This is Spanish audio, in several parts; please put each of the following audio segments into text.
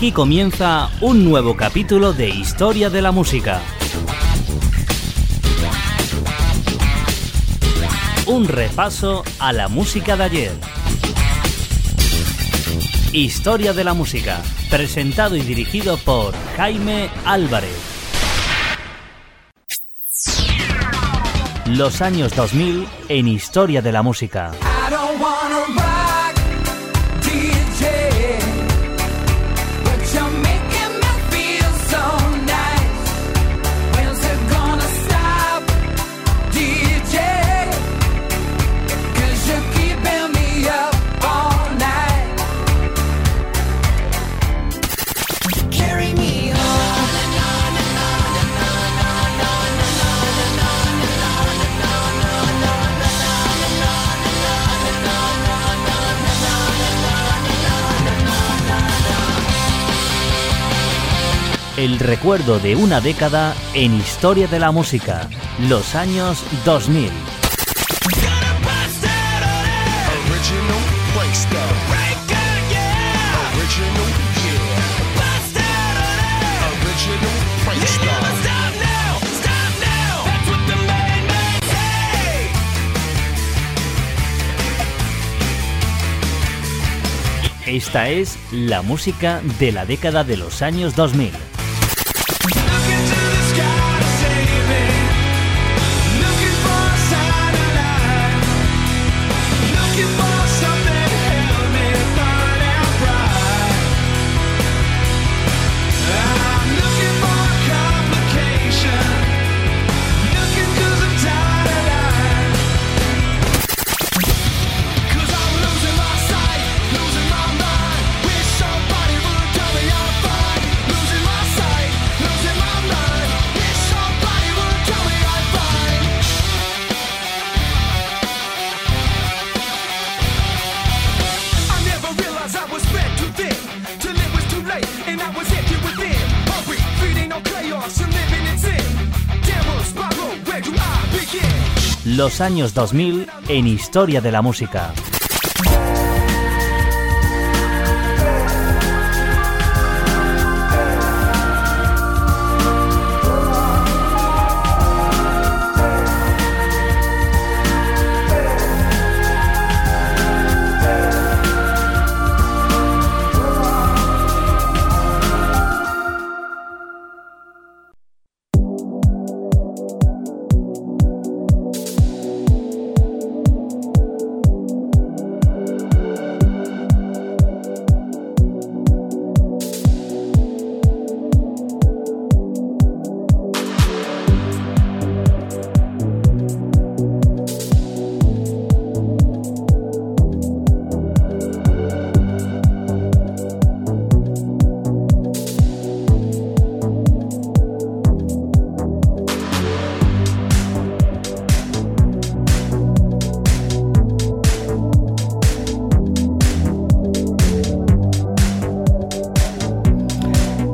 Aquí comienza un nuevo capítulo de Historia de la Música. Un repaso a la música de ayer. Historia de la Música, presentado y dirigido por Jaime Álvarez. Los años 2000 en Historia de la Música. El recuerdo de una década en historia de la música, los años 2000. Esta es la música de la década de los años 2000. Años 2000 en Historia de la Música.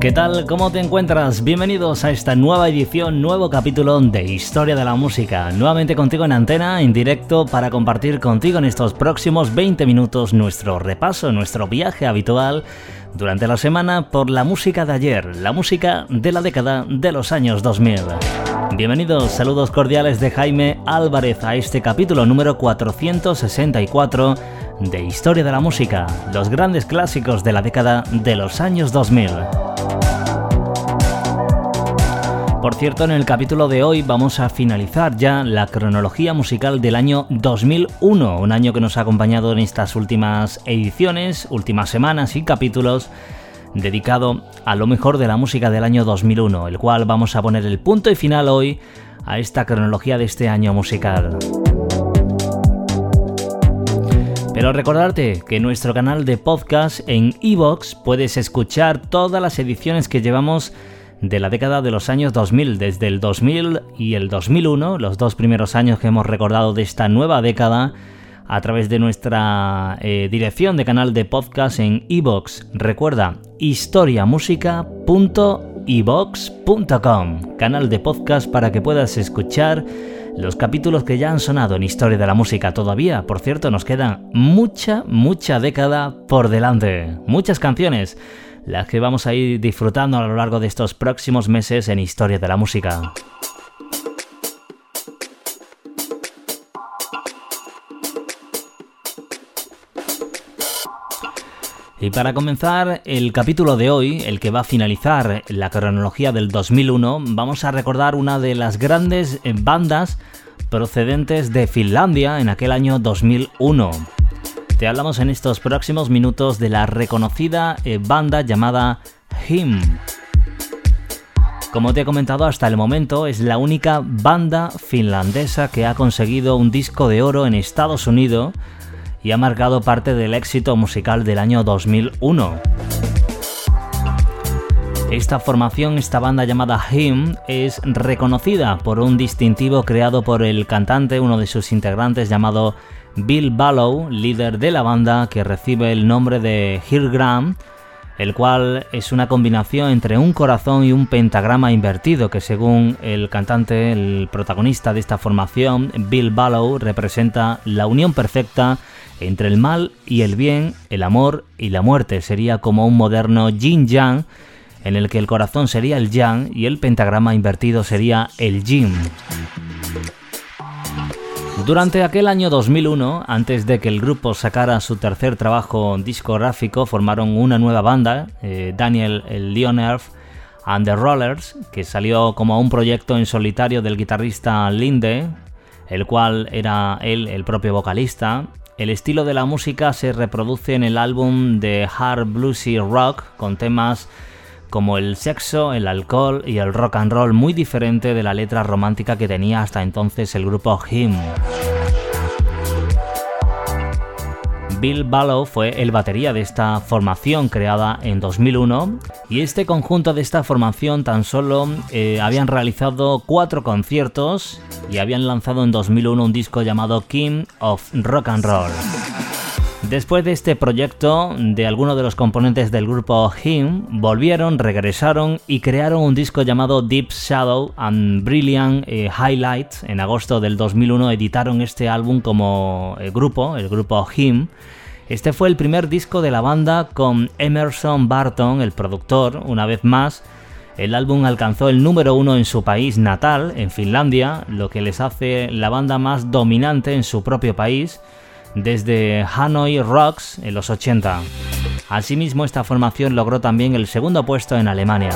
¿Qué tal? ¿Cómo te encuentras? Bienvenidos a esta nueva edición, nuevo capítulo de Historia de la Música. Nuevamente contigo en antena, en directo, para compartir contigo en estos próximos 20 minutos nuestro repaso, nuestro viaje habitual durante la semana por la música de ayer, la música de la década de los años 2000. Bienvenidos, saludos cordiales de Jaime Álvarez a este capítulo número 464 de Historia de la Música, los grandes clásicos de la década de los años 2000. Por cierto, en el capítulo de hoy vamos a finalizar ya la cronología musical del año 2001, un año que nos ha acompañado en estas últimas ediciones, últimas semanas y capítulos dedicado a lo mejor de la música del año 2001, el cual vamos a poner el punto y final hoy a esta cronología de este año musical. Pero recordarte que en nuestro canal de podcast en iVoox puedes escuchar todas las ediciones que llevamos de la década de los años 2000, desde el 2000 y el 2001, los dos primeros años que hemos recordado de esta nueva década, a través de nuestra eh, dirección de canal de podcast en iBox. Recuerda, historiamusica.ibox.com, canal de podcast para que puedas escuchar los capítulos que ya han sonado en Historia de la Música todavía. Por cierto, nos queda mucha, mucha década por delante. Muchas canciones, las que vamos a ir disfrutando a lo largo de estos próximos meses en Historia de la Música. Y para comenzar el capítulo de hoy, el que va a finalizar la cronología del 2001, vamos a recordar una de las grandes eh, bandas procedentes de Finlandia en aquel año 2001. Te hablamos en estos próximos minutos de la reconocida eh, banda llamada Him. Como te he comentado hasta el momento, es la única banda finlandesa que ha conseguido un disco de oro en Estados Unidos y ha marcado parte del éxito musical del año 2001. Esta formación, esta banda llamada Him, es reconocida por un distintivo creado por el cantante, uno de sus integrantes llamado Bill Ballow, líder de la banda, que recibe el nombre de Hirgram, el cual es una combinación entre un corazón y un pentagrama invertido, que según el cantante, el protagonista de esta formación, Bill Ballow, representa la unión perfecta entre el mal y el bien, el amor y la muerte. Sería como un moderno yin-yang, en el que el corazón sería el yang y el pentagrama invertido sería el yin. Durante aquel año 2001, antes de que el grupo sacara su tercer trabajo discográfico, formaron una nueva banda, eh, Daniel Leonard and the Rollers, que salió como un proyecto en solitario del guitarrista Linde, el cual era él el propio vocalista, el estilo de la música se reproduce en el álbum de hard bluesy rock con temas como el sexo, el alcohol y el rock and roll muy diferente de la letra romántica que tenía hasta entonces el grupo Him. Bill Ballow fue el batería de esta formación creada en 2001 y este conjunto de esta formación tan solo eh, habían realizado cuatro conciertos y habían lanzado en 2001 un disco llamado King of Rock and Roll. Después de este proyecto, de algunos de los componentes del grupo Him volvieron, regresaron y crearon un disco llamado Deep Shadow and Brilliant eh, Highlights. En agosto del 2001 editaron este álbum como eh, grupo, el grupo Him. Este fue el primer disco de la banda con Emerson Barton, el productor, una vez más. El álbum alcanzó el número uno en su país natal, en Finlandia, lo que les hace la banda más dominante en su propio país desde Hanoi Rocks en los 80. Asimismo, esta formación logró también el segundo puesto en Alemania.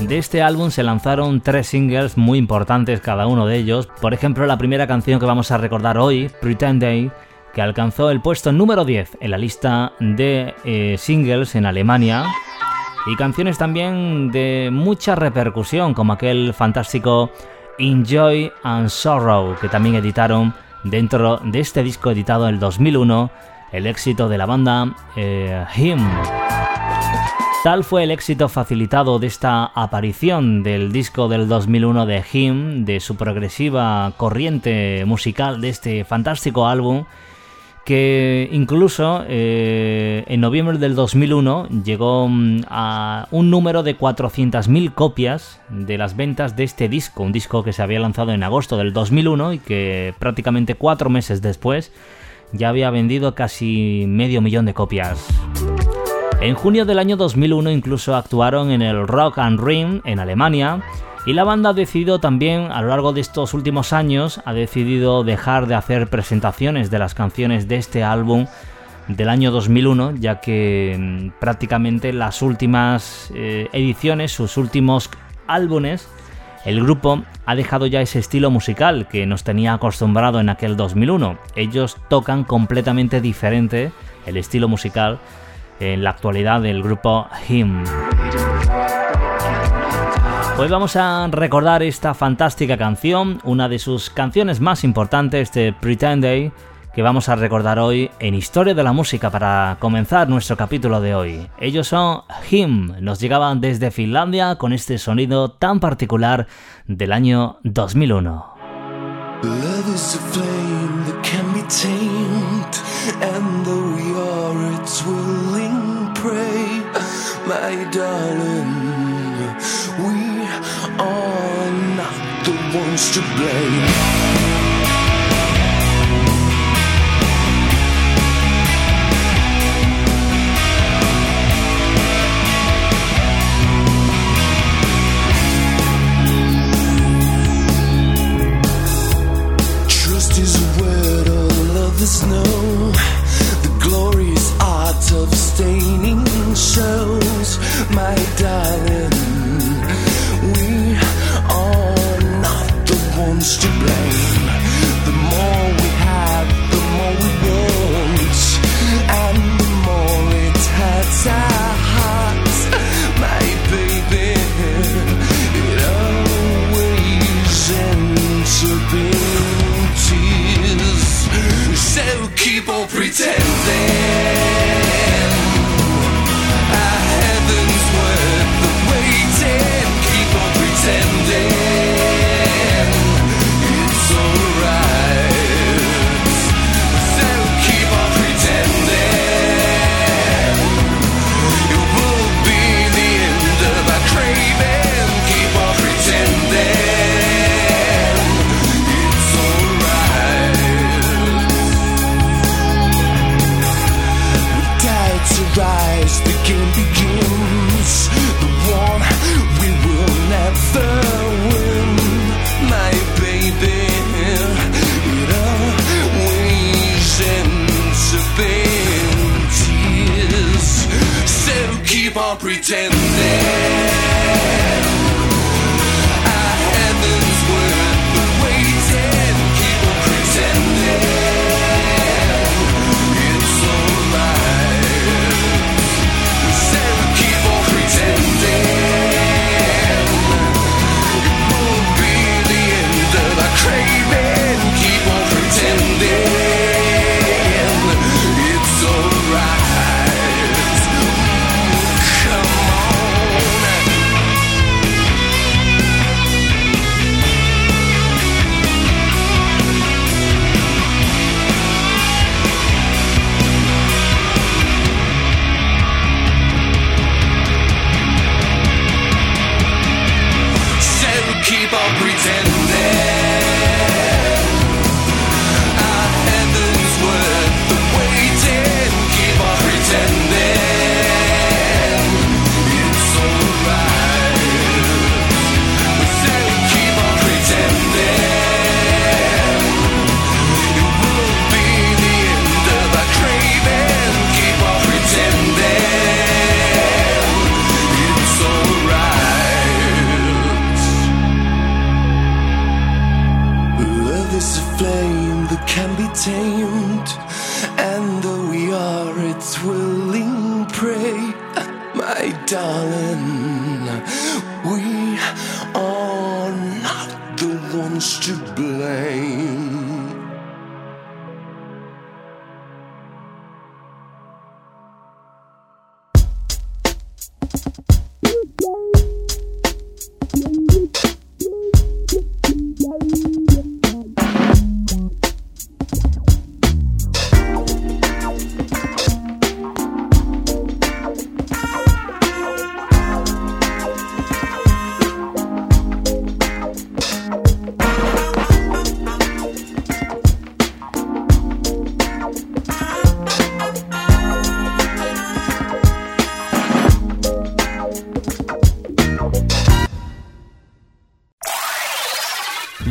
De este álbum se lanzaron tres singles muy importantes cada uno de ellos. Por ejemplo, la primera canción que vamos a recordar hoy, Pretend Day, que alcanzó el puesto número 10 en la lista de eh, singles en Alemania. Y canciones también de mucha repercusión, como aquel fantástico Enjoy and Sorrow, que también editaron dentro de este disco editado en el 2001, el éxito de la banda eh, Him. Tal fue el éxito facilitado de esta aparición del disco del 2001 de Him, de su progresiva corriente musical de este fantástico álbum, que incluso eh, en noviembre del 2001 llegó mm, a un número de 400.000 copias de las ventas de este disco, un disco que se había lanzado en agosto del 2001 y que prácticamente cuatro meses después ya había vendido casi medio millón de copias. En junio del año 2001 incluso actuaron en el Rock and Ring en Alemania y la banda ha decidido también, a lo largo de estos últimos años, ha decidido dejar de hacer presentaciones de las canciones de este álbum del año 2001, ya que mm, prácticamente las últimas eh, ediciones, sus últimos álbumes, el grupo ha dejado ya ese estilo musical que nos tenía acostumbrado en aquel 2001. Ellos tocan completamente diferente el estilo musical en la actualidad del grupo Him. Hoy vamos a recordar esta fantástica canción, una de sus canciones más importantes de Pretend Day, que vamos a recordar hoy en Historia de la Música para comenzar nuestro capítulo de hoy. Ellos son Him, nos llegaban desde Finlandia con este sonido tan particular del año 2001. ones to blame. pretend are not the ones to blame.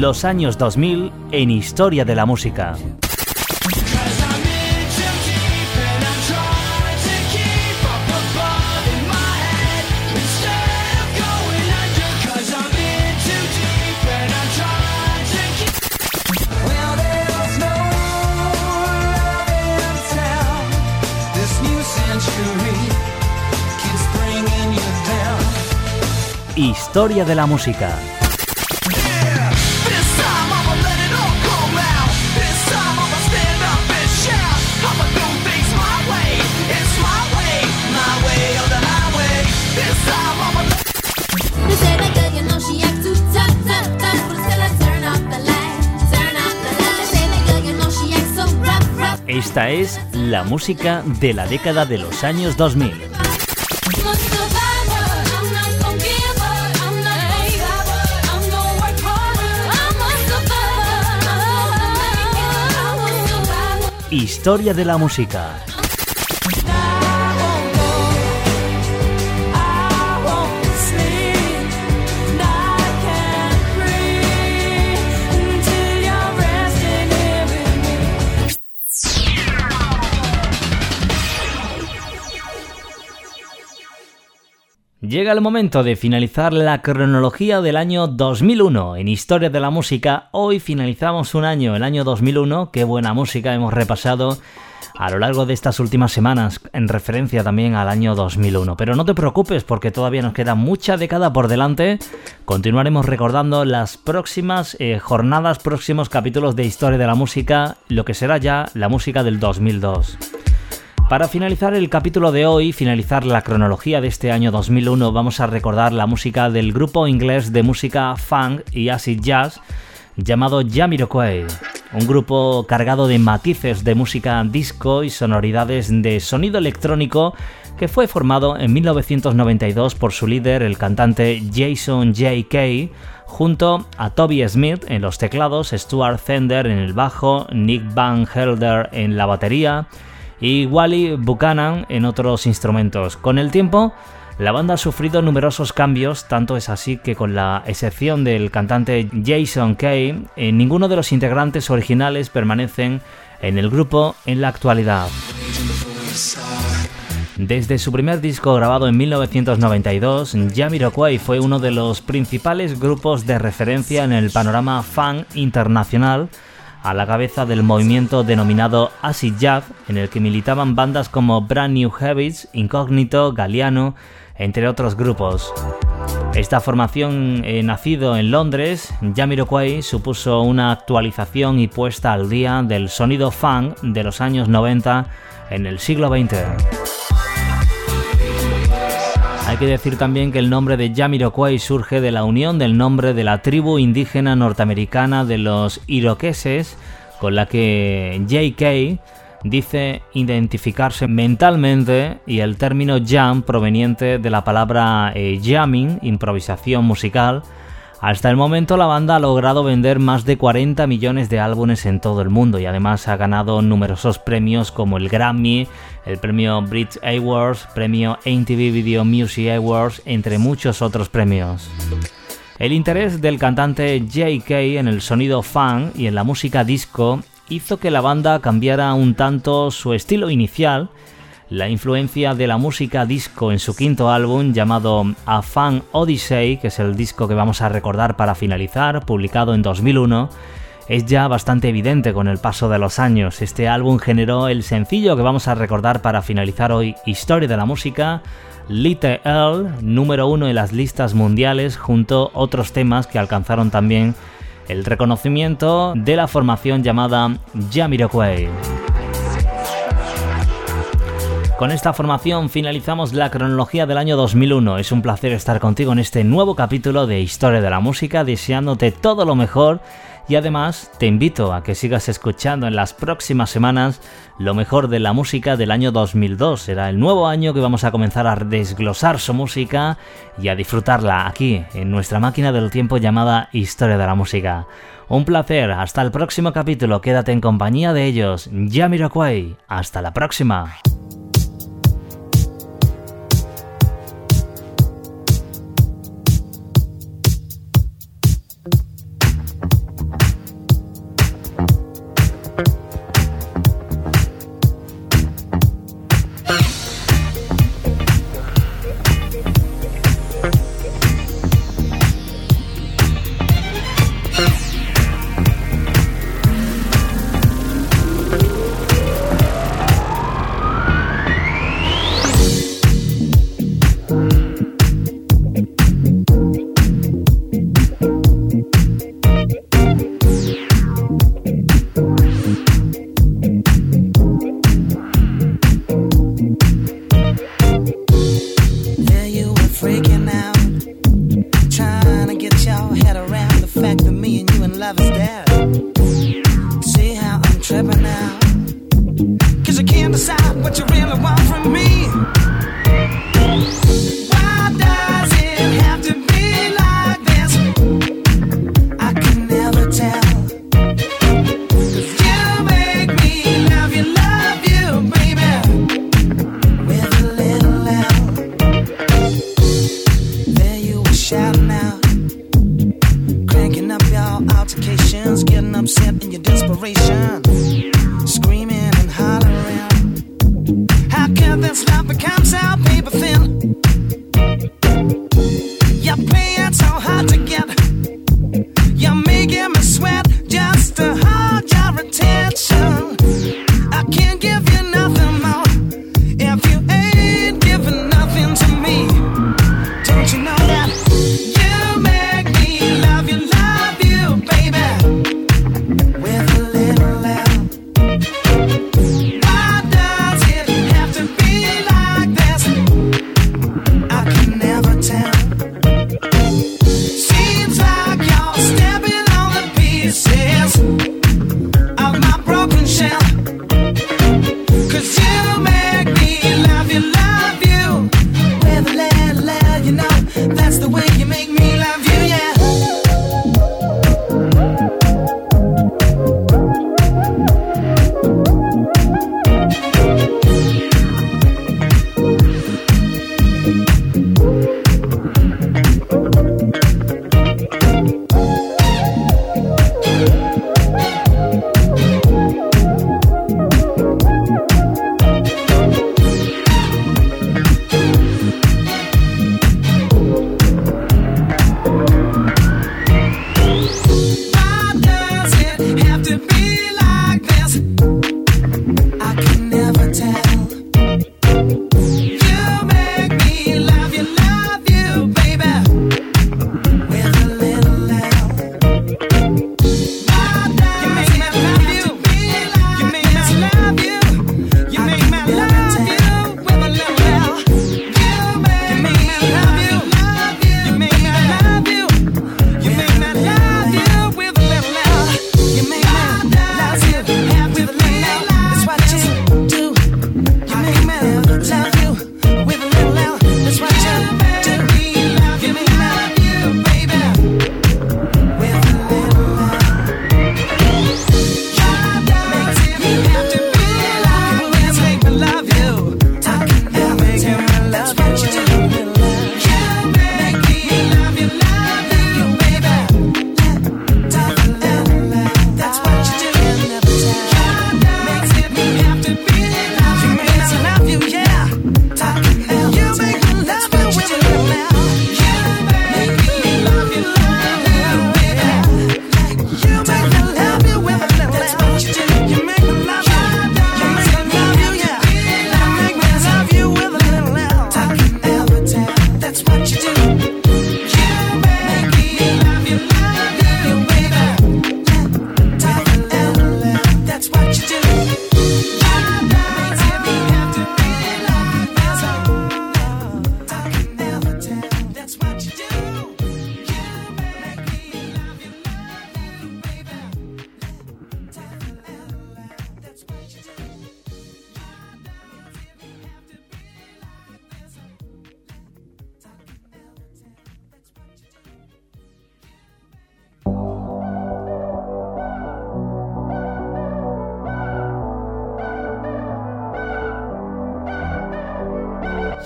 Los años 2000 en Historia de la Música. Historia de la música. Esta es la música de la década de los años 2000. Historia de la música. Llega el momento de finalizar la cronología del año 2001 en Historia de la Música. Hoy finalizamos un año, el año 2001. Qué buena música hemos repasado a lo largo de estas últimas semanas en referencia también al año 2001. Pero no te preocupes porque todavía nos queda mucha década por delante. Continuaremos recordando las próximas eh, jornadas, próximos capítulos de Historia de la Música, lo que será ya la música del 2002. Para finalizar el capítulo de hoy, finalizar la cronología de este año 2001, vamos a recordar la música del grupo inglés de música funk y acid jazz llamado Jamiroquai, un grupo cargado de matices de música disco y sonoridades de sonido electrónico que fue formado en 1992 por su líder, el cantante Jason J.K., junto a Toby Smith en los teclados, Stuart Fender en el bajo, Nick Van Helder en la batería, y Wally Buchanan en otros instrumentos. Con el tiempo, la banda ha sufrido numerosos cambios, tanto es así que con la excepción del cantante Jason Kay, eh, ninguno de los integrantes originales permanecen en el grupo en la actualidad. Desde su primer disco grabado en 1992, Jamiroquai fue uno de los principales grupos de referencia en el panorama fan internacional, a la cabeza del movimiento denominado Acid Jazz, en el que militaban bandas como Brand New Habits, Incognito, Galliano, entre otros grupos. Esta formación, eh, nacido en Londres, Jamiroquai supuso una actualización y puesta al día del sonido funk de los años 90 en el siglo XX. Hay que decir también que el nombre de Jamiroquai surge de la unión del nombre de la tribu indígena norteamericana de los iroqueses, con la que J.K. dice identificarse mentalmente y el término jam proveniente de la palabra eh, jamming, improvisación musical, hasta el momento la banda ha logrado vender más de 40 millones de álbumes en todo el mundo y además ha ganado numerosos premios como el Grammy, el premio Brit Awards, premio MTV Video Music Awards, entre muchos otros premios. El interés del cantante JK en el sonido funk y en la música disco hizo que la banda cambiara un tanto su estilo inicial la influencia de la música disco en su quinto álbum llamado A Fan Odyssey, que es el disco que vamos a recordar para finalizar, publicado en 2001, es ya bastante evidente con el paso de los años. Este álbum generó el sencillo que vamos a recordar para finalizar hoy, Historia de la Música, Little Earl, número uno en las listas mundiales, junto a otros temas que alcanzaron también el reconocimiento de la formación llamada Jamiroquai. Con esta formación finalizamos la cronología del año 2001. Es un placer estar contigo en este nuevo capítulo de Historia de la Música, deseándote todo lo mejor y además te invito a que sigas escuchando en las próximas semanas lo mejor de la música del año 2002. Será el nuevo año que vamos a comenzar a desglosar su música y a disfrutarla aquí, en nuestra máquina del tiempo llamada Historia de la Música. Un placer, hasta el próximo capítulo, quédate en compañía de ellos, Jamiroquai. Hasta la próxima.